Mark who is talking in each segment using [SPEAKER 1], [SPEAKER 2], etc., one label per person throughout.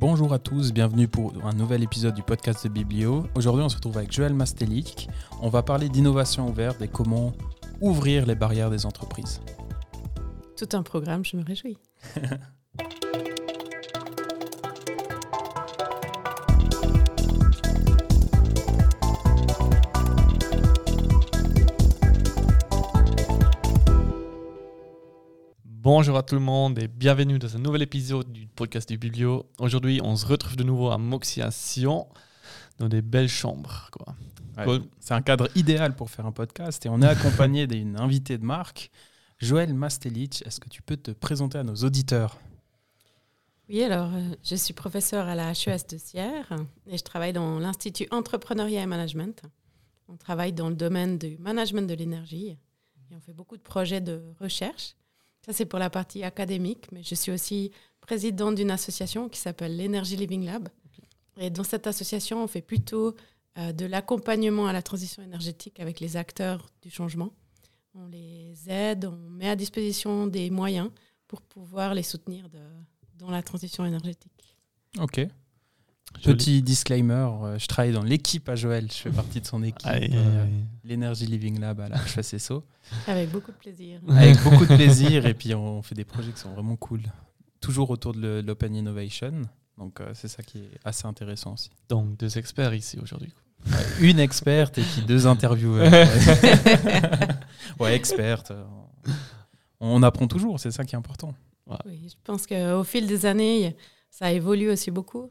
[SPEAKER 1] Bonjour à tous, bienvenue pour un nouvel épisode du podcast de Biblio. Aujourd'hui, on se retrouve avec Joël Mastelic. On va parler d'innovation ouverte et comment ouvrir les barrières des entreprises.
[SPEAKER 2] Tout un programme, je me réjouis.
[SPEAKER 3] Bonjour à tout le monde et bienvenue dans un nouvel épisode du podcast du Biblio. Aujourd'hui, on se retrouve de nouveau à Moxia Sion, dans des belles chambres. Quoi.
[SPEAKER 1] Ouais, C'est un cadre idéal pour faire un podcast et on est accompagné d'une invitée de marque, Joël Mastelic. Est-ce que tu peux te présenter à nos auditeurs?
[SPEAKER 2] Oui, alors euh, je suis professeure à la HES de Sierre et je travaille dans l'Institut Entrepreneuriat et Management. On travaille dans le domaine du management de l'énergie et on fait beaucoup de projets de recherche. Ça, c'est pour la partie académique, mais je suis aussi présidente d'une association qui s'appelle l'Energy Living Lab. Et dans cette association, on fait plutôt euh, de l'accompagnement à la transition énergétique avec les acteurs du changement. On les aide, on met à disposition des moyens pour pouvoir les soutenir de, dans la transition énergétique.
[SPEAKER 1] Ok. Petit disclaimer, euh, je travaille dans l'équipe à Joël, je fais partie de son équipe, euh, l'Energy Living Lab à la HESSO.
[SPEAKER 2] Avec beaucoup de plaisir.
[SPEAKER 1] avec beaucoup de plaisir et puis on fait des projets qui sont vraiment cool. Toujours autour de l'open innovation. Donc euh, c'est ça qui est assez intéressant aussi.
[SPEAKER 3] Donc, deux experts ici aujourd'hui.
[SPEAKER 1] Une experte et puis deux intervieweurs. ouais, experte. On apprend toujours, c'est ça qui est important.
[SPEAKER 2] Oui, je pense qu'au fil des années, ça évolue aussi beaucoup.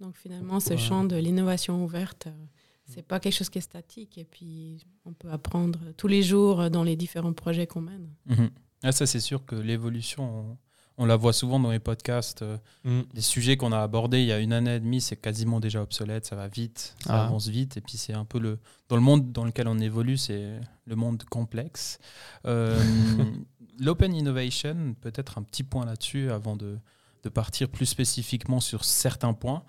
[SPEAKER 2] Donc finalement, ce
[SPEAKER 3] Ouais.
[SPEAKER 2] champ de l'innovation ouverte, euh, c'est pas quelque chose qui est statique. Et puis, on peut apprendre tous les jours dans les différents projets qu'on mène.
[SPEAKER 1] Mhm. Ah, ça c'est sûr que l'évolution, on, on la voit souvent dans les podcasts. euh,
[SPEAKER 3] Mm.
[SPEAKER 1] les sujets qu'on a abordés il y a une année et demie, c'est quasiment déjà obsolète, ça va vite, ça
[SPEAKER 3] Ah.
[SPEAKER 1] avance vite, et puis c'est un peu le dans le monde dans lequel on évolue, c'est le monde complexe. Euh, L'open innovation, peut-être un petit point là-dessus avant de, de partir plus spécifiquement sur certains points.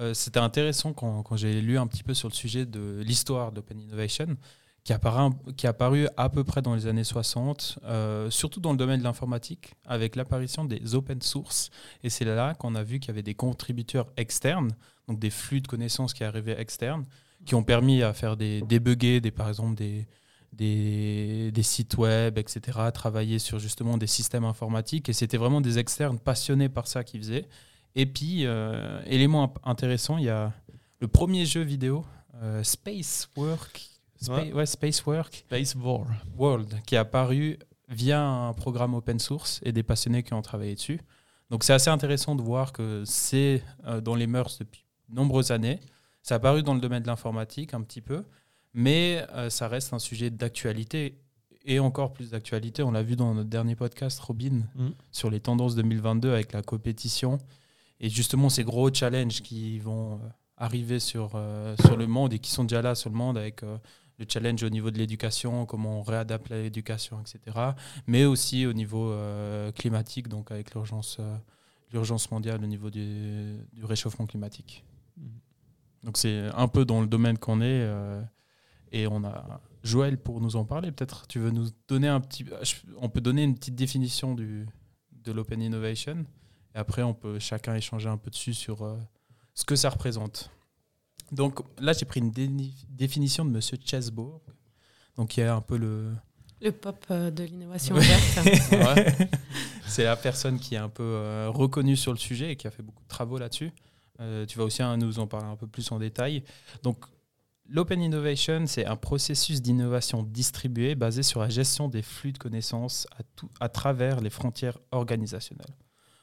[SPEAKER 1] Euh, C'était intéressant quand, j'ai lu un petit peu sur le sujet de l'histoire de l'open innovation, qui apparaît qui est apparu à peu près dans les années 60, euh, surtout dans le domaine de l'informatique, avec l'apparition des open source. Et c'est là qu'on a vu qu'il y avait des contributeurs externes, donc des flux de connaissances qui arrivaient externes, qui ont permis à faire des débugger, par exemple des, des, des sites web, etc., travailler sur justement des systèmes informatiques. Et c'était vraiment des externes passionnés par ça qui faisaient. Et puis, euh, élément intéressant, il y a le premier jeu vidéo, euh, Space Work, Spa-
[SPEAKER 3] Ouais.
[SPEAKER 1] ouais, Space
[SPEAKER 3] War.
[SPEAKER 1] World, qui est apparu via un programme open source et des passionnés qui ont travaillé dessus. Donc c'est assez intéressant de voir que c'est euh, dans les mœurs depuis de nombreuses années. Ça a apparu dans le domaine de l'informatique un petit peu, mais euh, ça reste un sujet d'actualité et encore plus d'actualité. On l'a vu dans notre dernier podcast, Robin,
[SPEAKER 3] Mm.
[SPEAKER 1] sur les tendances 2022 avec la compétition et justement ces gros challenges qui vont euh, arriver sur, euh, sur le monde et qui sont déjà là sur le monde avec euh, le challenge au niveau de l'éducation, comment on réadapte l'éducation, etc. Mais aussi au niveau euh, climatique, donc avec l'urgence l'urgence mondiale au niveau du, du réchauffement climatique. Donc c'est un peu dans le domaine qu'on est. et on a Joël pour nous en parler. Peut-être tu veux nous donner un petit... On peut donner une petite définition du, de l'open innovation? Et après, on peut chacun échanger un peu dessus sur euh, ce que ça représente. Donc là, j'ai pris une définition de Monsieur Chesbourg. Donc il y a un peu le...
[SPEAKER 2] Le pop euh, de l'innovation
[SPEAKER 1] Ouais.
[SPEAKER 2] ouverte.
[SPEAKER 1] C'est la personne qui est un peu euh, reconnue sur le sujet et qui a fait beaucoup de travaux là-dessus. Euh, tu vas aussi hein, nous en parler un peu plus en détail. Donc, l'open innovation, c'est un processus d'innovation distribué basé sur la gestion des flux de connaissances à, tout- à travers les frontières organisationnelles,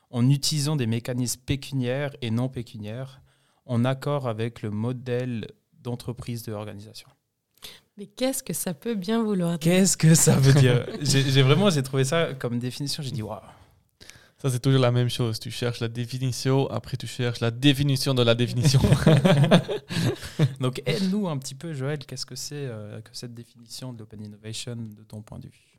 [SPEAKER 1] en utilisant des mécanismes pécuniaires et non pécuniaires, en accord avec le modèle d'entreprise de l'organisation.
[SPEAKER 2] Mais qu'est-ce que ça peut bien vouloir dire?
[SPEAKER 1] Qu'est-ce que ça veut dire? J'ai vraiment j'ai trouvé ça comme définition. J'ai dit waouh.
[SPEAKER 3] Ça, c'est toujours la même chose. Tu cherches la définition, après tu cherches la définition de la définition.
[SPEAKER 1] Donc aide-nous un petit peu, Joël, qu'est-ce que c'est euh, que cette définition de l'open innovation de ton point de vue?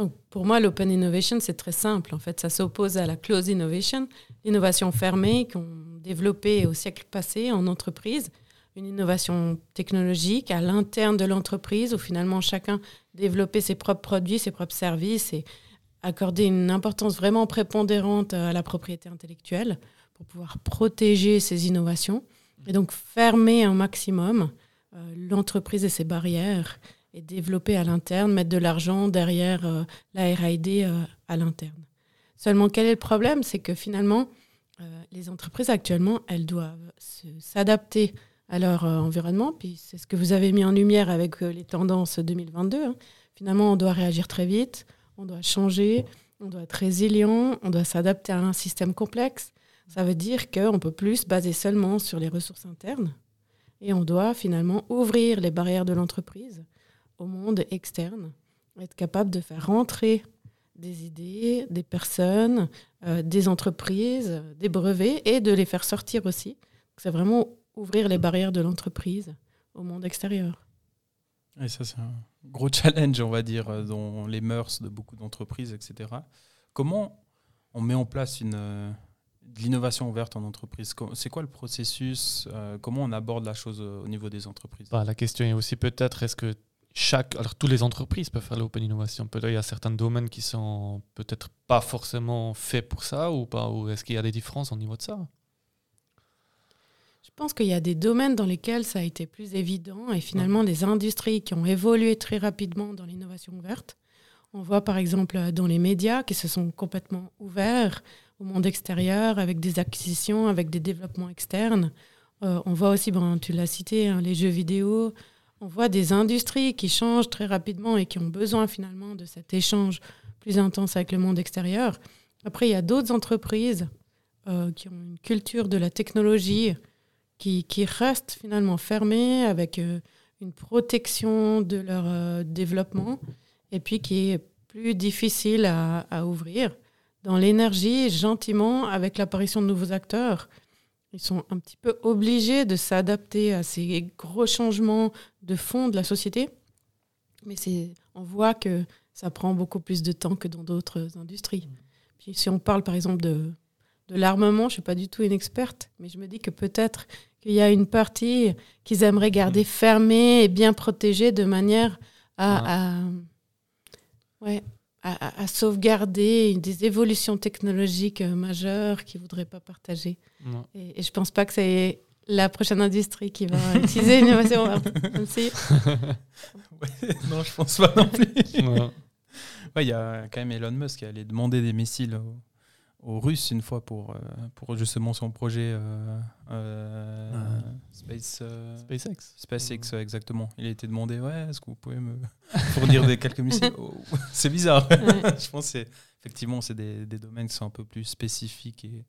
[SPEAKER 2] Donc, pour moi, l'open innovation, c'est très simple. En fait, ça s'oppose à la close innovation, l'innovation fermée qu'on développée au siècle passé en entreprise, une innovation technologique à l'interne de l'entreprise où finalement chacun développait ses propres produits, ses propres services et accorder une importance vraiment prépondérante à la propriété intellectuelle pour pouvoir protéger ces innovations et donc fermer un maximum euh, l'entreprise et ses barrières et développer à l'interne, mettre de l'argent derrière euh, la RD euh, à l'interne. Seulement, quel est le problème? C'est que finalement, les entreprises actuellement, elles doivent s'adapter à leur environnement, puis c'est ce que vous avez mis en lumière avec les tendances 2022. Hein. Finalement, on doit réagir très vite, on doit changer, on doit être résilient, on doit s'adapter à un système complexe. Ça veut dire qu'on ne peut plus se baser seulement sur les ressources internes et on doit finalement ouvrir les barrières de l'entreprise au monde externe, être capable de faire rentrer des idées, des personnes, euh, des entreprises, des brevets et de les faire sortir aussi. C'est vraiment ouvrir les barrières de l'entreprise au monde extérieur.
[SPEAKER 1] Et ça, c'est un gros challenge, on va dire, euh, dans les mœurs de beaucoup d'entreprises, etc. Comment on met en place une, euh, de l'innovation ouverte en entreprise? C'est quoi le processus Comment on aborde la chose au niveau des entreprises?
[SPEAKER 3] Bah, La question est aussi peut-être, est-ce que chaque, alors toutes les entreprises peuvent faire l'open innovation. Peut-être il y a certains domaines qui sont peut-être pas forcément faits pour ça ou pas. Ou est-ce qu'il y a des différences au niveau de ça?
[SPEAKER 2] Je pense qu'il y a des domaines dans lesquels ça a été plus évident et finalement des industries qui ont évolué très rapidement dans l'innovation ouverte. On voit par exemple dans les médias qui se sont complètement ouverts au monde extérieur avec des acquisitions, avec des développements externes. Euh, on voit aussi, bon, tu l'as cité, hein, les jeux vidéo, on voit des industries qui changent très rapidement et qui ont besoin finalement de cet échange plus intense avec le monde extérieur. Après, il y a d'autres entreprises euh, qui ont une culture de la technologie qui, qui restent finalement fermées avec euh, une protection de leur euh, développement et puis qui est plus difficile à, à ouvrir. Dans l'énergie, gentiment, avec l'apparition de nouveaux acteurs, ils sont un petit peu obligés de s'adapter à ces gros changements de fond de la société. Mais on voit que ça prend beaucoup plus de temps que dans d'autres industries. Mmh. Puis si on parle par exemple de, de l'armement, je ne suis pas du tout une experte, mais je me dis que peut-être qu'il y a une partie qu'ils aimeraient garder mmh. fermée et bien protégée de manière à, à ouais, à, sauvegarder des évolutions technologiques euh, majeures qu'ils ne voudraient pas partager. Et, je ne pense pas que c'est la prochaine industrie qui va utiliser l'innovation si.
[SPEAKER 1] non, je pense pas non plus. Il y a quand même Elon Musk qui allait demander des missiles aux Russes une fois pour, euh, pour justement son projet euh, euh,
[SPEAKER 3] ah. Space, SpaceX.
[SPEAKER 1] SpaceX, exactement. Il a été demandé ouais, est-ce que vous pouvez me fournir des quelques missiles oh, C'est bizarre. Je pense que effectivement, c'est des, des, domaines qui sont un peu plus spécifiques et,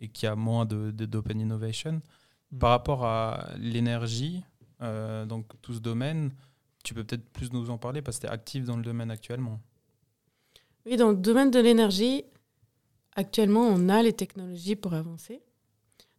[SPEAKER 1] et qui a moins de, d'open innovation. Mm. Par rapport à l'énergie, donc tout ce domaine, tu peux peut-être plus nous en parler parce que tu es actif dans le domaine actuellement.
[SPEAKER 2] Oui, dans le domaine de l'énergie, Actuellement, on a les technologies pour avancer.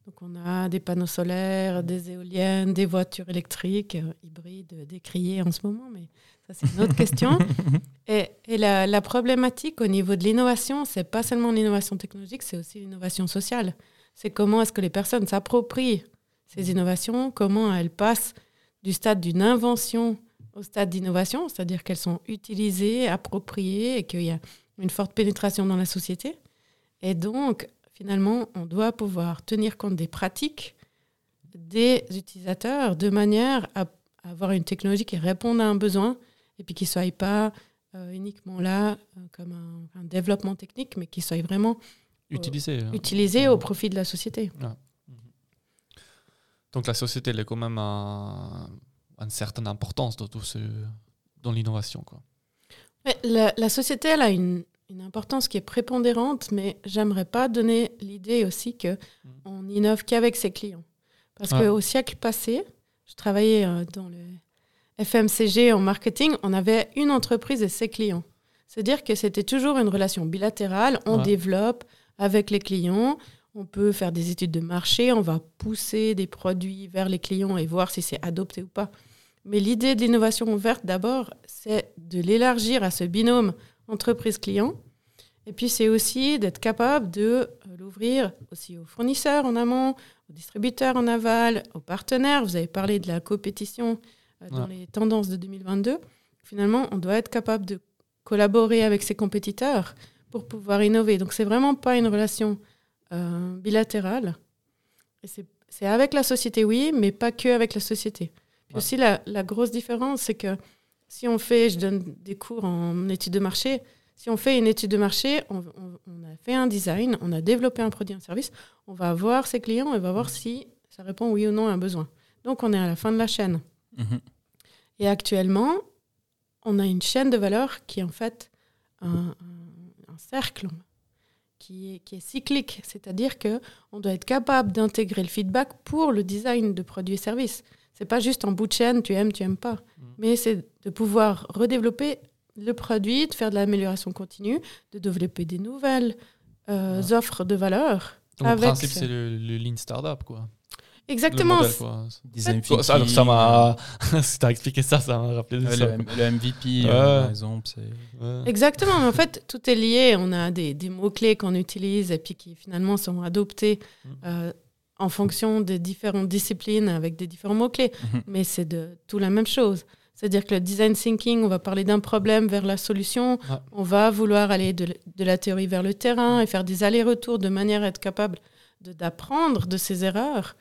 [SPEAKER 2] Donc, on a des panneaux solaires, des éoliennes, des voitures électriques, euh, hybrides, décriées en ce moment, mais ça, c'est une autre question. Et, la, problématique au niveau de l'innovation, c'est pas seulement l'innovation technologique, c'est aussi l'innovation sociale. C'est comment est-ce que les personnes s'approprient ces innovations, comment elles passent du stade d'une invention au stade d'innovation, c'est-à-dire qu'elles sont utilisées, appropriées et qu'il y a une forte pénétration dans la société. Et donc, finalement, on doit pouvoir tenir compte des pratiques des utilisateurs de manière à avoir une technologie qui réponde à un besoin et puis qui ne soit pas euh, uniquement là euh, comme un, développement technique, mais qui soit vraiment
[SPEAKER 3] utilisé,
[SPEAKER 2] hein. utilisé au profit de la société. Mhm.
[SPEAKER 3] Donc la société, elle est quand même à, une certaine importance dans, tout ce, dans l'innovation. Quoi.
[SPEAKER 2] La, la, société, elle a une, une importance qui est prépondérante, mais j'aimerais pas donner l'idée aussi que mm. on innove qu'avec ses clients. Parce qu'au siècle passé, je travaillais euh, dans le FMCG en marketing, on avait une entreprise et ses clients. C'est-à-dire que c'était toujours une relation bilatérale, on développe avec les clients, on peut faire des études de marché, on va pousser des produits vers les clients et voir si c'est adopté ou pas. Mais l'idée de l'innovation ouverte, d'abord, c'est de l'élargir à ce binôme entreprise-client. Et puis, c'est aussi d'être capable de euh, l'ouvrir aussi aux fournisseurs en amont, aux distributeurs en aval, aux partenaires. Vous avez parlé de la compétition euh, dans les tendances de 2022. Finalement, on doit être capable de collaborer avec ses compétiteurs pour pouvoir innover. Donc, c'est vraiment pas une relation euh, bilatérale. Et c'est avec la société, oui, mais pas que avec la société. Puis aussi, la, la, grosse différence, c'est que si on fait, je donne des cours en études de marché, si on fait une étude de marché, on, on, a fait un design, on a développé un produit, un service, on va voir ses clients et on va voir si ça répond oui ou non à un besoin. Donc, on est à la fin de la chaîne. Mhm. Et actuellement, on a une chaîne de valeur qui est en fait un, cercle qui est, qui est cyclique, c'est-à-dire que on doit être capable d'intégrer le feedback pour le design de produits et services. C'est pas juste en bout de chaîne, tu aimes, tu aimes pas, mm. mais c'est de pouvoir redévelopper le produit, de faire de l'amélioration continue, de développer des nouvelles euh, offres de valeur.
[SPEAKER 3] Donc, le principe, c'est le, le, Lean Startup, quoi.
[SPEAKER 2] Exactement.
[SPEAKER 3] Design ça, ça m'a. si t'as expliqué ça, ça m'a rappelé
[SPEAKER 1] ça. Le, MVP, euh, par exemple.
[SPEAKER 2] Exactement. en fait, tout est lié. On a des, des mots-clés qu'on utilise et puis qui finalement sont adoptés mm. euh, en fonction des différentes disciplines avec des différents mots-clés. Mm-hmm. Mais c'est de tout la même chose. C'est-à-dire que le design thinking, on va parler d'un problème vers la solution. On va vouloir aller de, de, la théorie vers le terrain et faire des allers-retours de manière à être capable d'apprendre de, ses erreurs.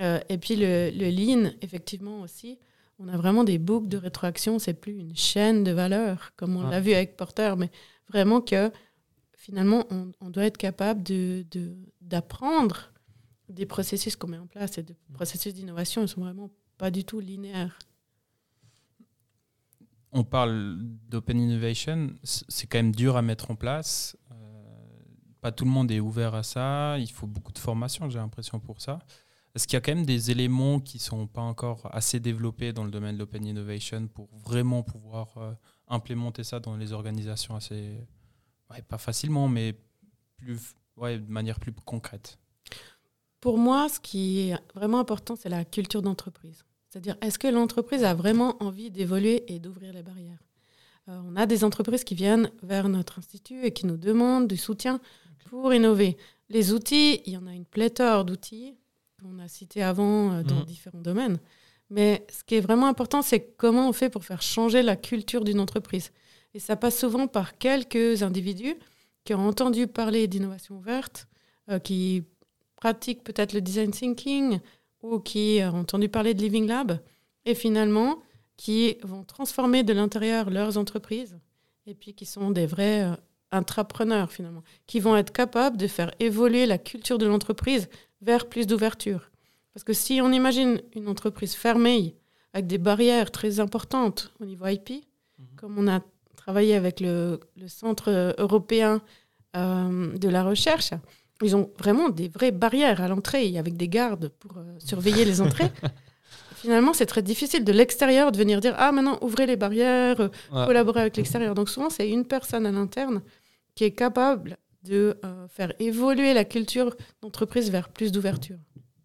[SPEAKER 2] Euh, et puis le, le, lean, effectivement aussi, on a vraiment des boucles de rétroaction. C'est plus une chaîne de valeur comme on l'a vu avec Porter, mais vraiment que finalement, on, doit être capable d'apprendre de, des processus qu'on met en place et des processus d'innovation. Ils sont vraiment pas du tout linéaires.
[SPEAKER 1] On parle d'open innovation, c'est quand même dur à mettre en place. Euh, pas tout le monde est ouvert à ça. Il faut beaucoup de formation, j'ai l'impression, pour ça. Est-ce qu'il y a quand même des éléments qui ne sont pas encore assez développés dans le domaine de l'open innovation pour vraiment pouvoir euh, implémenter ça dans les organisations assez, pas facilement, mais plus, ouais, de manière plus concrète?
[SPEAKER 2] Pour moi, ce qui est vraiment important, c'est la culture d'entreprise. C'est-à-dire, est-ce que l'entreprise a vraiment envie d'évoluer et d'ouvrir les barrières? Euh, On a des entreprises qui viennent vers notre institut et qui nous demandent du soutien pour innover. Les outils, il y en a une pléthore d'outils qu'on a cité avant euh, dans mhm. différents domaines. Mais ce qui est vraiment important, c'est comment on fait pour faire changer la culture d'une entreprise. Et ça passe souvent par quelques individus qui ont entendu parler d'innovation ouverte, euh, qui pratiquent peut-être le design thinking ou qui ont entendu parler de Living Lab, et finalement qui vont transformer de l'intérieur leurs entreprises, et puis qui sont des vrais euh, intrapreneurs finalement, qui vont être capables de faire évoluer la culture de l'entreprise vers plus d'ouverture. Parce que si on imagine une entreprise fermée, avec des barrières très importantes au niveau IP, mhm. comme on a travaillé avec le, Centre européen euh, de la recherche, ils ont vraiment des vraies barrières à l'entrée, avec des gardes pour euh, surveiller les entrées. Finalement, c'est très difficile de l'extérieur de venir dire Ah, maintenant, ouvrez les barrières, euh, collaborez avec l'extérieur. Donc, souvent, c'est une personne à l'interne qui est capable de euh, faire évoluer la culture d'entreprise vers plus d'ouverture.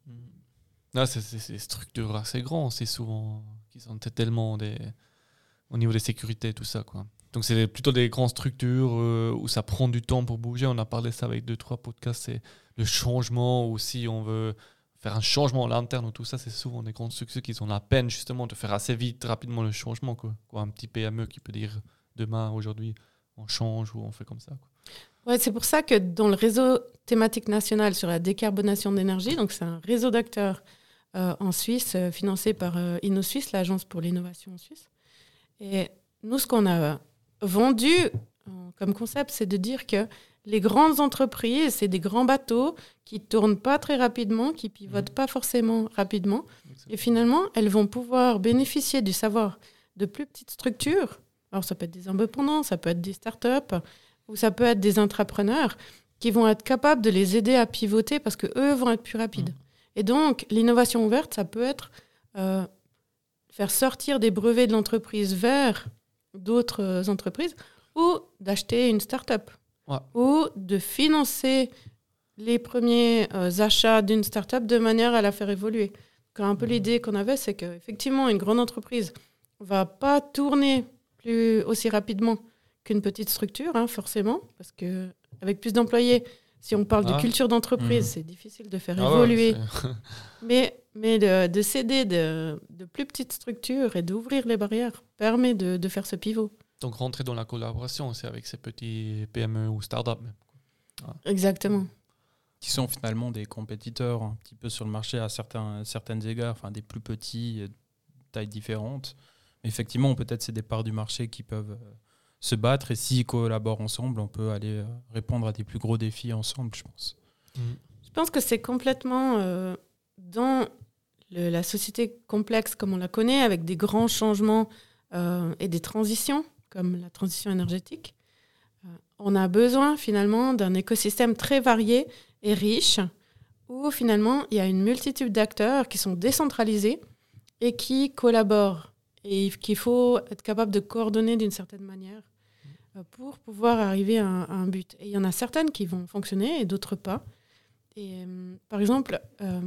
[SPEAKER 3] Mmh. C'est des structures assez grandes, c'est souvent qui sont tellement des, au niveau des sécurités, tout ça. Quoi. Donc c'est plutôt des grandes structures euh, où ça prend du temps pour bouger. On a parlé ça avec deux, trois podcasts. C'est le changement ou si on veut faire un changement à l'interne ou tout ça, c'est souvent des grandes structures qui ont la peine justement de faire assez vite, rapidement le changement. Quoi. un petit PME qui peut dire demain, aujourd'hui, on change ou on fait comme ça.
[SPEAKER 2] Ouais, c'est pour ça que dans le réseau thématique national sur la décarbonation d'énergie, donc c'est un réseau d'acteurs euh, en Suisse, euh, financé par InnoSuisse, l'agence pour l'innovation en Suisse. Et nous, ce qu'on a vendu comme concept, c'est de dire que les grandes entreprises, c'est des grands bateaux qui tournent pas très rapidement, qui pivotent mmh. pas forcément rapidement. Et finalement, elles vont pouvoir bénéficier du savoir de plus petites structures. Alors, ça peut être des indépendants, ça peut être des startups, ou ça peut être des entrepreneurs qui vont être capables de les aider à pivoter parce que eux vont être plus rapides. Mmh. Et donc, l'innovation ouverte, ça peut être euh, faire sortir des brevets de l'entreprise vers d'autres euh, entreprises ou d'acheter une start-up ou de financer les premiers euh, achats d'une start-up de manière à la faire évoluer. Quand un peu l'idée qu'on avait, c'est qu'effectivement, une grande entreprise va pas tourner plus aussi rapidement qu'une petite structure, hein, forcément, parce que avec plus d'employés, si on parle de ah. culture d'entreprise, mmh. c'est difficile de faire ah évoluer. mais mais de, de céder de, de, plus petites structures et d'ouvrir les barrières permet de, de, faire ce pivot.
[SPEAKER 3] Donc rentrer dans la collaboration aussi avec ces petits PME ou startups.
[SPEAKER 2] Exactement.
[SPEAKER 1] qui sont finalement des compétiteurs un petit peu sur le marché à certains, certaines égards, enfin des plus petits, euh, tailles différentes. Mais effectivement, peut-être c'est des parts du marché qui peuvent euh, se battre et s'ils collaborent ensemble, on peut aller euh, répondre à des plus gros défis ensemble, je pense.
[SPEAKER 2] Je pense que c'est complètement dans la société complexe comme on la connaît, avec des grands changements et des transitions, comme la transition énergétique. on a besoin finalement d'un écosystème très varié et riche, où finalement il y a une multitude d'acteurs qui sont décentralisés et qui collaborent, et qu'il faut être capable de coordonner d'une certaine manière euh, pour pouvoir arriver à un, but. Et il y en a certaines qui vont fonctionner et d'autres pas. Et, euh, par exemple, euh,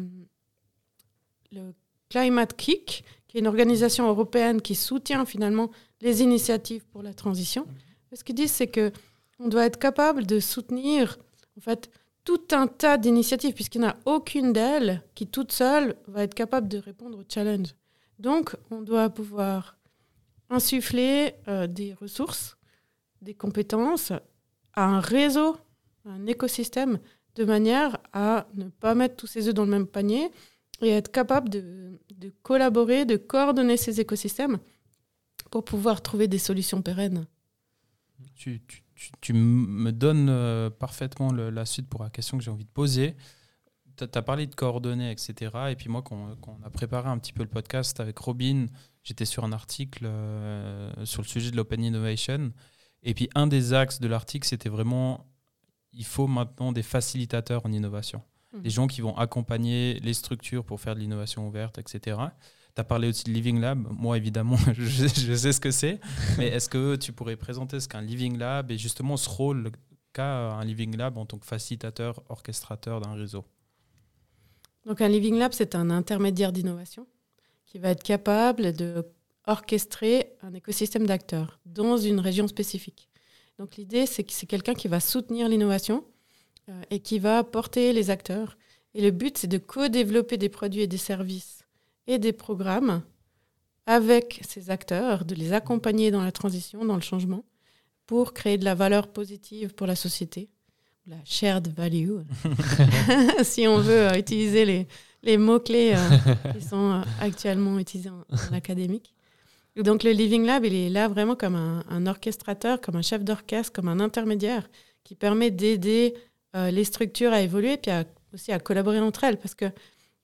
[SPEAKER 2] le Climate Kick, qui est une organisation européenne qui soutient finalement les initiatives pour la transition, ce qu'ils disent, c'est que on doit être capable de soutenir en fait tout un tas d'initiatives, puisqu'il n'y en a aucune d'elles qui, toute seule, va être capable de répondre au challenge. Donc, on doit pouvoir insuffler euh, des ressources, des compétences à un réseau, un écosystème, de manière à ne pas mettre tous ses œufs dans le même panier et être capable de, collaborer, de coordonner ces écosystèmes pour pouvoir trouver des solutions pérennes.
[SPEAKER 1] tu, me donnes euh, parfaitement la suite pour la question que j'ai envie de poser. Tu as parlé de coordonnées, etc. Et puis moi, quand, on a préparé un petit peu le podcast avec Robin, j'étais sur un article euh, sur le sujet de l'open innovation. Et puis un des axes de l'article, c'était vraiment, il faut maintenant des facilitateurs en innovation. Mmh. Des gens qui vont accompagner les structures pour faire de l'innovation ouverte, etc. Tu as parlé aussi de Living Lab. Moi, évidemment, je, sais ce que c'est. mais est-ce que tu pourrais présenter ce qu'un Living Lab et justement ce rôle qu'a un Living Lab en tant que facilitateur, orchestrateur d'un réseau?
[SPEAKER 2] Donc, un Living Lab, c'est un intermédiaire d'innovation qui va être capable de orchestrer un écosystème d'acteurs dans une région spécifique. Donc l'idée, c'est que c'est quelqu'un qui va soutenir l'innovation et qui va porter les acteurs. Et le but, c'est de co-développer des produits et des services et des programmes avec ces acteurs, de les accompagner dans la transition, dans le changement, pour créer de la valeur positive pour la société, la shared value, si on veut euh, utiliser les, mots-clés euh, qui sont euh, actuellement utilisés en, académique. Donc le Living Lab, il est là vraiment comme un, orchestrateur, comme un chef d'orchestre, comme un intermédiaire qui permet d'aider les structures à évoluer, puis aussi à collaborer entre elles, parce que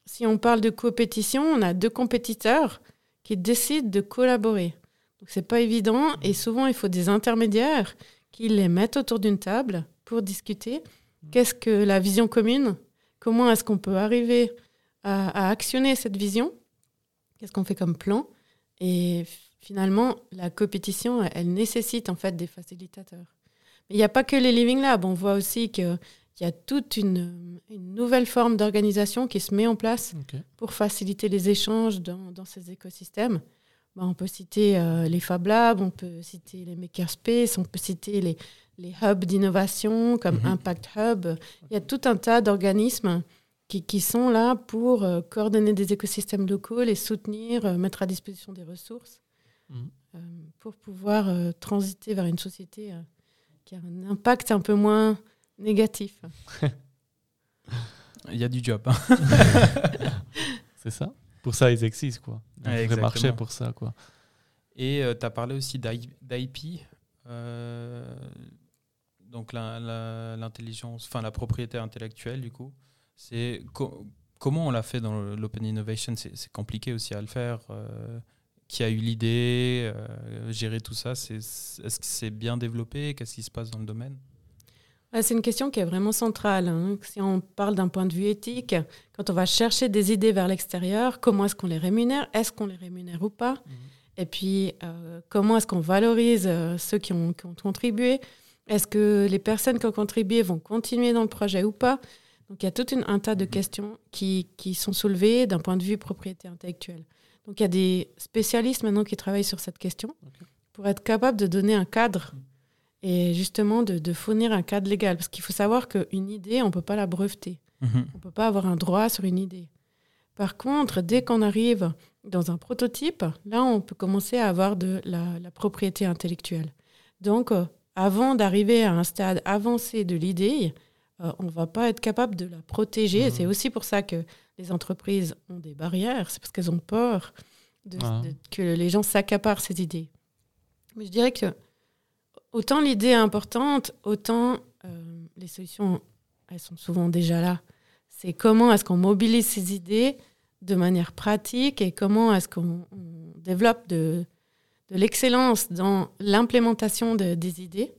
[SPEAKER 2] si on parle de compétition, on a deux compétiteurs qui décident de collaborer. Donc c'est pas évident et souvent il faut des intermédiaires qui les mettent autour d'une table pour discuter. Qu'est-ce que la vision commune? Comment est-ce qu'on peut arriver à, actionner cette vision? Qu'est-ce qu'on fait comme plan? Et finalement, la compétition, elle nécessite en fait des facilitateurs. Mais il n'y a pas que les Living Labs. On voit aussi que il y a toute une, nouvelle forme d'organisation qui se met en place pour faciliter les échanges dans, ces écosystèmes. Bah, on peut citer euh, les Fab Labs, on peut citer les Makerspace, on peut citer les, les hubs d'innovation comme mhm. Impact Hub. Il y a tout un tas d'organismes qui, qui, sont là pour euh, coordonner des écosystèmes locaux, les soutenir, euh, mettre à disposition des ressources mhm. pour pouvoir transiter vers une société qui a un impact un peu moins négatif.
[SPEAKER 1] Il y a du job. Hein.
[SPEAKER 3] c'est ça? Pour ça, ils existent, quoi. Ouais, le marché pour ça, quoi.
[SPEAKER 1] Et euh, tu as parlé aussi d'IP. Euh, donc l'intelligence, enfin la propriété intellectuelle, du coup. C'est comment on l'a fait dans l'open innovation? C'est compliqué aussi à le faire. Euh, qui a eu l'idée, gérer tout ça Est-ce que c'est bien développé? Qu'est-ce qui se passe dans le domaine?
[SPEAKER 2] Ah, c'est une question qui est vraiment centrale. Hein. Si on parle d'un point de vue éthique, quand on va chercher des idées vers l'extérieur, comment est-ce qu'on les rémunère? Est-ce qu'on les rémunère ou pas? Mhm. Et puis, euh, comment est-ce qu'on valorise euh, ceux qui ont, contribué? Est-ce que les personnes qui ont contribué vont continuer dans le projet ou pas? Donc, il y a tout un tas de mhm. questions qui, qui sont soulevées d'un point de vue propriété intellectuelle. Donc, il y a des spécialistes maintenant qui travaillent sur cette question pour être capable de donner un cadre. Mhm et justement de, fournir un cadre légal. Parce qu'il faut savoir qu'une idée, on ne peut pas la breveter. Mhm. On ne peut pas avoir un droit sur une idée. Par contre, dès qu'on arrive dans un prototype, là, on peut commencer à avoir de la, propriété intellectuelle. Donc, euh, avant d'arriver à un stade avancé de l'idée, euh, on ne va pas être capable de la protéger.
[SPEAKER 3] Mhm.
[SPEAKER 2] c'est aussi pour ça que les entreprises ont des barrières. C'est parce qu'elles ont peur de-
[SPEAKER 3] Ah.
[SPEAKER 2] de- que les gens s'accaparent ces idées. Mais je dirais que autant l'idée est importante, autant euh, les solutions, elles sont souvent déjà là. C'est comment est-ce qu'on mobilise ces idées de manière pratique et comment est-ce qu'on on développe de, de l'excellence dans l'implémentation de- des idées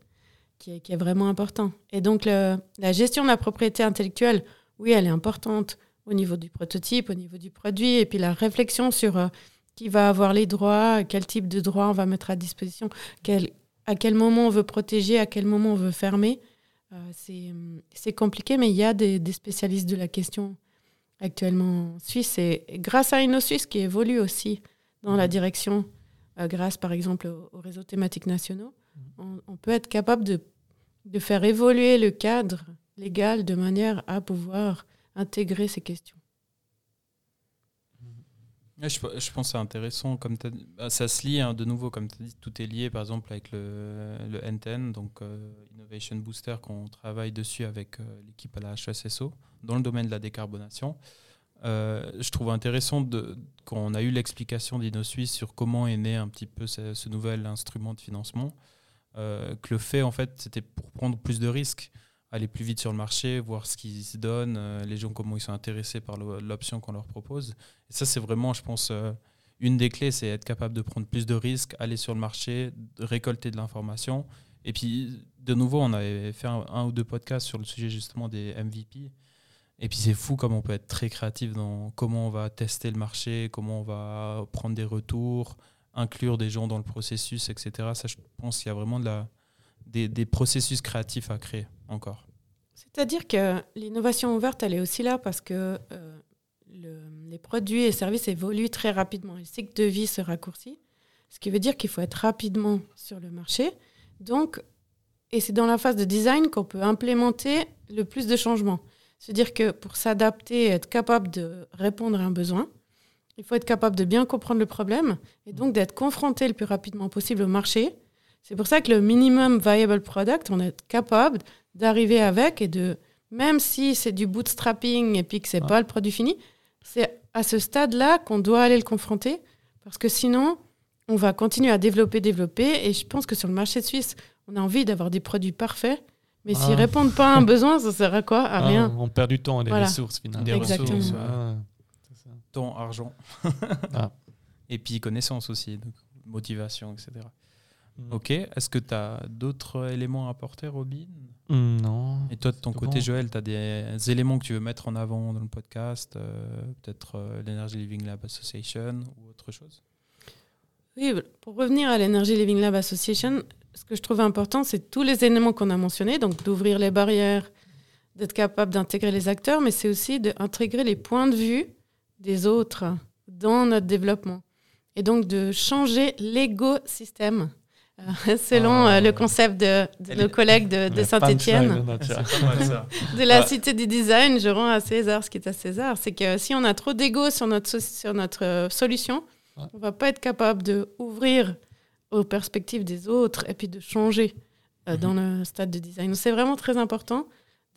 [SPEAKER 2] qui est, qui est vraiment important. Et donc, le- la gestion de la propriété intellectuelle, oui, elle est importante au niveau du prototype, au niveau du produit, et puis la réflexion sur euh, qui va avoir les droits, quel type de droits on va mettre à disposition, quel, à quel moment on veut protéger, à quel moment on veut fermer. Euh, c'est compliqué, mais il y a des, des spécialistes de la question actuellement en Suisse, et, et grâce à InnoSuisse qui évolue aussi dans la direction, euh, grâce par exemple aux, aux réseaux thématiques nationaux, on, on peut être capable de, de faire évoluer le cadre légal de manière à pouvoir intégrer ces questions.
[SPEAKER 1] Ouais, je, pense que c'est intéressant. Comme bah, ça se lie hein, de nouveau, comme tu as dit, tout est lié par exemple avec le, le N10, donc euh, Innovation Booster, qu'on travaille dessus avec euh, l'équipe à la HSSO dans le domaine de la décarbonation. Euh, je trouve intéressant de, qu'on a eu l'explication d'InnoSuisse sur comment est né un petit peu ce, nouvel instrument de financement. que le fait, en fait, c'était pour prendre plus de risques, aller plus vite sur le marché, voir ce qui se donne, euh, les gens, comment ils sont intéressés par l'option qu'on leur propose. Ça, c'est vraiment, je pense, euh, une des clés, c'est être capable de prendre plus de risques, aller sur le marché, récolter de l'information. Et puis, de nouveau, on avait fait un, ou deux podcasts sur le sujet justement des MVP. Et puis, c'est fou comme on peut être très créatif dans comment on va tester le marché, comment on va prendre des retours, inclure des gens dans le processus, etc. Ça, je pense qu'il y a vraiment des processus créatifs à créer encore.
[SPEAKER 2] C'est-à-dire que l'innovation ouverte, elle est aussi là parce que euh, le- les produits et services évoluent très rapidement. Le cycle de vie se raccourcit, ce qui veut dire qu'il faut être rapidement sur le marché. Donc, et c'est dans la phase de design qu'on peut implémenter le plus de changements. C'est-à-dire que pour s'adapter et être capable de répondre à un besoin, il faut être capable de bien comprendre le problème et donc d'être confronté le plus rapidement possible au marché. C'est pour ça que le minimum viable product, on est capable d'arriver avec et de, même si c'est du bootstrapping et puis que c'est
[SPEAKER 3] Ouais.
[SPEAKER 2] pas le produit fini, c'est à ce stade-là qu'on doit aller le confronter parce que sinon, on va continuer à développer, développer. Et je pense que sur le marché suisse, on a envie d'avoir des produits parfaits. Mais s'ils
[SPEAKER 3] Ah.
[SPEAKER 2] répondent pas à un besoin, ça sert à quoi? À
[SPEAKER 3] Ah,
[SPEAKER 2] rien.
[SPEAKER 3] On perd du temps et des
[SPEAKER 2] Voilà.
[SPEAKER 3] ressources finalement.
[SPEAKER 1] Des
[SPEAKER 2] Exactement.
[SPEAKER 1] ressources.
[SPEAKER 3] Ah, ça.
[SPEAKER 1] temps, argent.
[SPEAKER 3] Ah.
[SPEAKER 1] Et puis connaissance aussi, donc motivation, etc.
[SPEAKER 3] Mm.
[SPEAKER 1] Ok, est-ce que tu as d'autres éléments à apporter, Robin?
[SPEAKER 3] Mm, Non.
[SPEAKER 1] Et toi, de ton côté,
[SPEAKER 3] bon.
[SPEAKER 1] Joël, tu as des éléments que tu veux mettre en avant dans le podcast euh, Peut-être euh, l'Energy Living Lab Association ou autre chose?
[SPEAKER 2] Oui, pour revenir à l'Energy Living Lab Association, ce que je trouve important, c'est tous les éléments qu'on a mentionnés, donc d'ouvrir les barrières, d'être capable d'intégrer les acteurs, mais c'est aussi d'intégrer les points de vue des autres dans notre développement. Et donc de changer l'écosystème, euh, selon
[SPEAKER 3] Ah.
[SPEAKER 2] euh, le concept de, nos collègues de, Saint-Étienne. de la
[SPEAKER 1] Ouais.
[SPEAKER 2] cité du design, je rends à César ce qui est à César. C'est que si on a trop d'ego sur notre, so- sur notre euh, solution,
[SPEAKER 3] Ouais.
[SPEAKER 2] on va pas être capable de ouvrir aux perspectives des autres et puis de changer euh,
[SPEAKER 1] Mhm.
[SPEAKER 2] dans le stade de design. Donc, C'est vraiment très important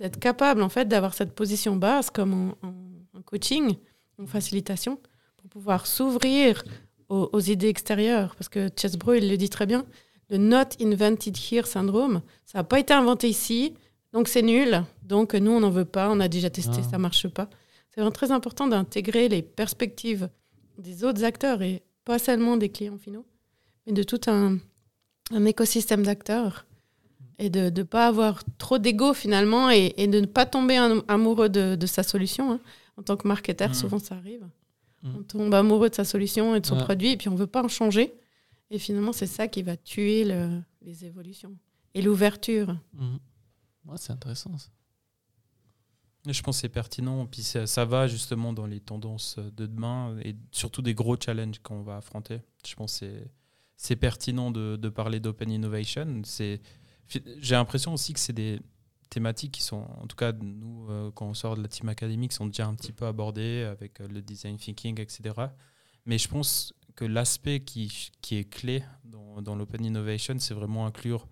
[SPEAKER 2] d'être capable en fait d'avoir cette position basse comme en, en- en coaching, en facilitation, pour pouvoir s'ouvrir aux, aux idées extérieures. Parce que Chesbro, il le dit très bien, le not invented here syndrome, ça n'a pas été inventé ici, donc c'est nul. Donc nous, on n'en veut pas, on a déjà testé,
[SPEAKER 3] Ah.
[SPEAKER 2] ça marche pas. C'est vraiment très important d'intégrer les perspectives des autres acteurs et pas seulement des clients finaux, mais de tout un, un écosystème d'acteurs et de ne pas avoir trop d'ego finalement et, et de ne pas tomber am- amoureux de, de sa solution. hein. En tant que marketeur,
[SPEAKER 1] Mhm.
[SPEAKER 2] souvent ça arrive.
[SPEAKER 3] Mhm.
[SPEAKER 2] On tombe amoureux de sa solution et de son
[SPEAKER 3] Ouais.
[SPEAKER 2] produit et puis on veut pas en changer. Et finalement, c'est ça qui va tuer le- les évolutions et l'ouverture.
[SPEAKER 3] Mm. Ouais, c'est intéressant.
[SPEAKER 1] Je pense que c'est pertinent. Puis ça, ça va justement dans les tendances de demain et surtout des gros challenges qu'on va affronter. Je pense que c'est- pertinent de, parler d'open innovation. J'ai l'impression aussi que c'est des thématiques qui sont, en tout cas, nous, euh, quand on sort de la team académique, sont déjà un petit peu abordées avec euh, le design thinking, etc. Mais je pense que l'aspect qui, qui est clé dans, dans l'open innovation, c'est vraiment inclure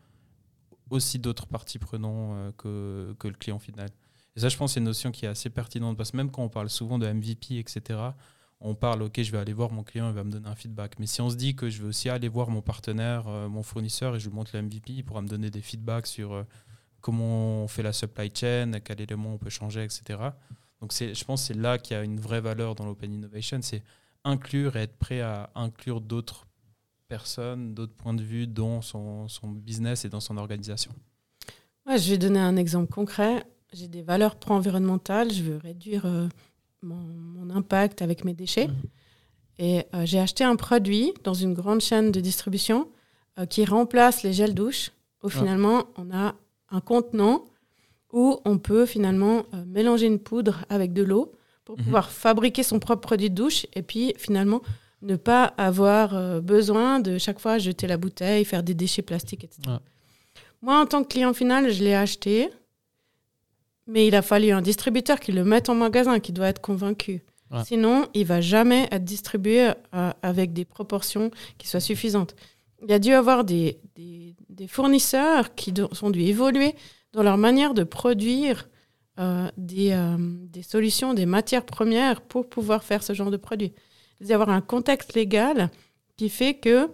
[SPEAKER 1] aussi d'autres parties prenantes euh, que, que le client final. Et ça, je pense, c'est une notion qui est assez pertinente parce que même quand on parle souvent de MVP, etc., on parle, OK, je vais aller voir mon client, il va me donner un feedback. Mais si on se dit que je vais aussi aller voir mon partenaire, euh, mon fournisseur, et je lui montre le MVP, il pourra me donner des feedbacks sur euh, comment on fait la supply chain, quel élément on peut changer, etc. Donc je pense que c'est là qu'il y a une vraie valeur dans l'open innovation, c'est inclure et être prêt à inclure d'autres personnes, d'autres points de vue dans son, son, business et dans son organisation.
[SPEAKER 2] Ouais, je vais donner un exemple concret. J'ai des valeurs pro-environnementales, je veux réduire euh, mon, mon, impact avec mes déchets. Mmh. Et euh, j'ai acheté un produit dans une grande chaîne de distribution euh, qui remplace les gels douche. Où finalement, on a un contenant où on peut finalement mélanger une poudre avec de l'eau pour mmh. pouvoir fabriquer son propre produit de douche et puis finalement ne pas avoir euh, besoin de chaque fois jeter la bouteille, faire des déchets plastiques, etc. Moi, en tant que client final, je l'ai acheté, mais il a fallu un distributeur qui le mette en magasin, qui doit être convaincu. Sinon, il va jamais être distribué euh, avec des proportions qui soient suffisantes. Il y a dû avoir des, des, fournisseurs qui ont dû évoluer dans leur manière de produire euh, des, des, solutions, des matières premières pour pouvoir faire ce genre de produit d'y avoir un contexte légal qui fait que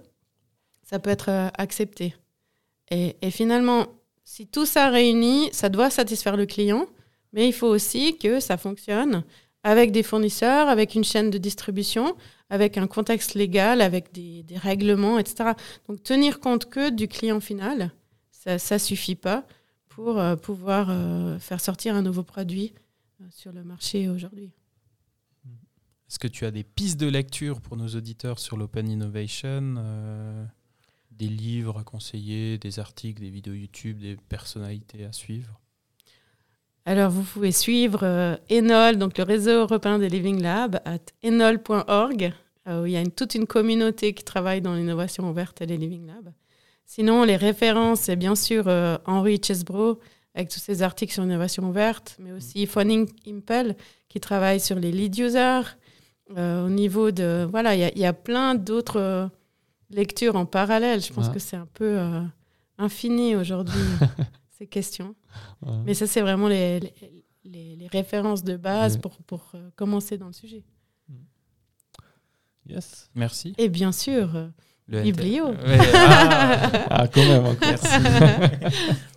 [SPEAKER 2] ça peut être euh, accepté. Et, finalement, si tout ça réunit, ça doit satisfaire le client, mais il faut aussi que ça fonctionne avec des fournisseurs, avec une chaîne de distribution, avec un contexte légal, avec des, règlements, etc. Donc tenir compte que du client final, ça ne suffit pas pour euh, pouvoir euh, faire sortir un nouveau produit sur le marché aujourd'hui.
[SPEAKER 1] Est-ce que tu as des pistes de lecture pour nos auditeurs sur l'Open Innovation euh, Des livres à conseiller, des articles, des vidéos YouTube, des personnalités à suivre?
[SPEAKER 2] Alors, vous pouvez suivre euh, Enol, donc le réseau européen des Living Labs, à enol.org, euh, où il y a une, toute une communauté qui travaille dans l'innovation ouverte et les Living Labs. Sinon, les références, c'est bien sûr Henri Chesbro, avec tous ses articles sur l'innovation ouverte, mais aussi Phoning Impel, qui travaille sur les lead users, euh, au niveau de. Voilà, il y, a plein d'autres euh, lectures en parallèle. Je pense que c'est un peu euh, infini aujourd'hui, ces questions. Mais ça, c'est vraiment les, les, les, références de base pour, pour commencer dans le sujet.
[SPEAKER 1] Yes, merci.
[SPEAKER 2] Et bien sûr, Biblio.
[SPEAKER 3] Ah. ah, quand même.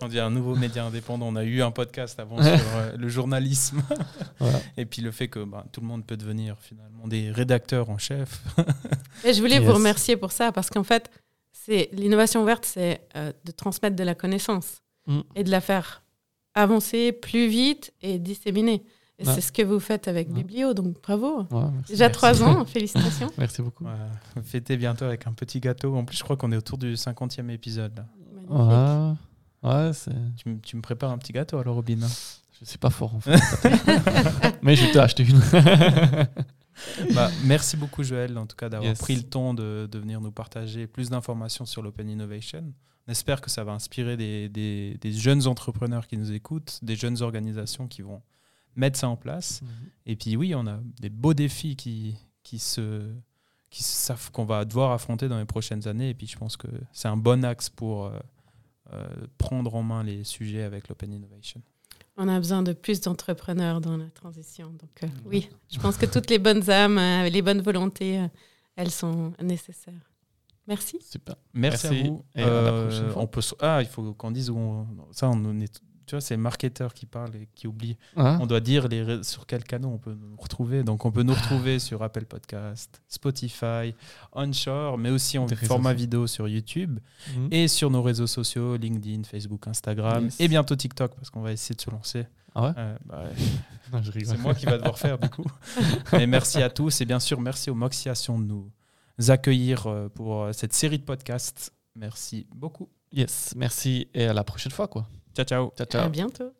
[SPEAKER 1] on dit un nouveau média indépendant. On a eu un podcast avant sur euh, le journalisme. Et puis le fait que bah, tout le monde peut devenir finalement des rédacteurs en chef.
[SPEAKER 2] Et je voulais vous remercier pour ça parce qu'en fait, c'est l'innovation verte, c'est euh, de transmettre de la connaissance mm. et de la faire avancer plus vite et disséminer. C'est ce que vous faites avec Biblio, donc bravo. Déjà trois ans, félicitations.
[SPEAKER 3] merci beaucoup.
[SPEAKER 1] Ouais, fêtez bientôt avec un petit gâteau. En plus, je crois qu'on est autour du 50e épisode.
[SPEAKER 3] Ouais, ouais
[SPEAKER 1] tu, tu, me prépares un petit gâteau alors, Robin
[SPEAKER 3] Je ne suis pas fort en fait. Mais je t'ai acheté une.
[SPEAKER 1] bah, merci beaucoup, Joël, en tout cas, d'avoir pris le temps de, de, venir nous partager plus d'informations sur l'Open Innovation. On espère que ça va inspirer des, des, des jeunes entrepreneurs qui nous écoutent, des jeunes organisations qui vont mettre ça en place. Mhm. Et puis oui, on a des beaux défis qui, qui se qui savent qu'on va devoir affronter dans les prochaines années. Et puis je pense que c'est un bon axe pour euh, euh, prendre en main les sujets avec l'Open Innovation.
[SPEAKER 2] On a besoin de plus d'entrepreneurs dans la transition. Donc euh, oui, je pense que toutes les bonnes âmes, les bonnes volontés, elles sont nécessaires. Merci.
[SPEAKER 1] Super. Merci, à vous. Et on peut, ah, il faut qu'on dise où on, ça, on est tu vois, c'est marketeur qui parle et qui oublie. On doit dire les, sur quel canal on peut nous retrouver. Donc, on peut nous retrouver sur Apple Podcast, Spotify, Onshore, mais aussi en format vidéo sur YouTube mhm. et sur nos réseaux sociaux, LinkedIn, Facebook, Instagram et bientôt TikTok parce qu'on va essayer de se lancer.
[SPEAKER 3] Ah ouais, euh, bah
[SPEAKER 1] C'est moi qui va devoir faire du coup. mais merci à tous et bien sûr, merci aux Moxiations de nous accueillir euh, pour euh, cette série de podcasts. Merci beaucoup.
[SPEAKER 3] Yes, merci et à la prochaine fois quoi.
[SPEAKER 1] Ciao, ciao.
[SPEAKER 3] ciao, ciao.
[SPEAKER 2] À bientôt.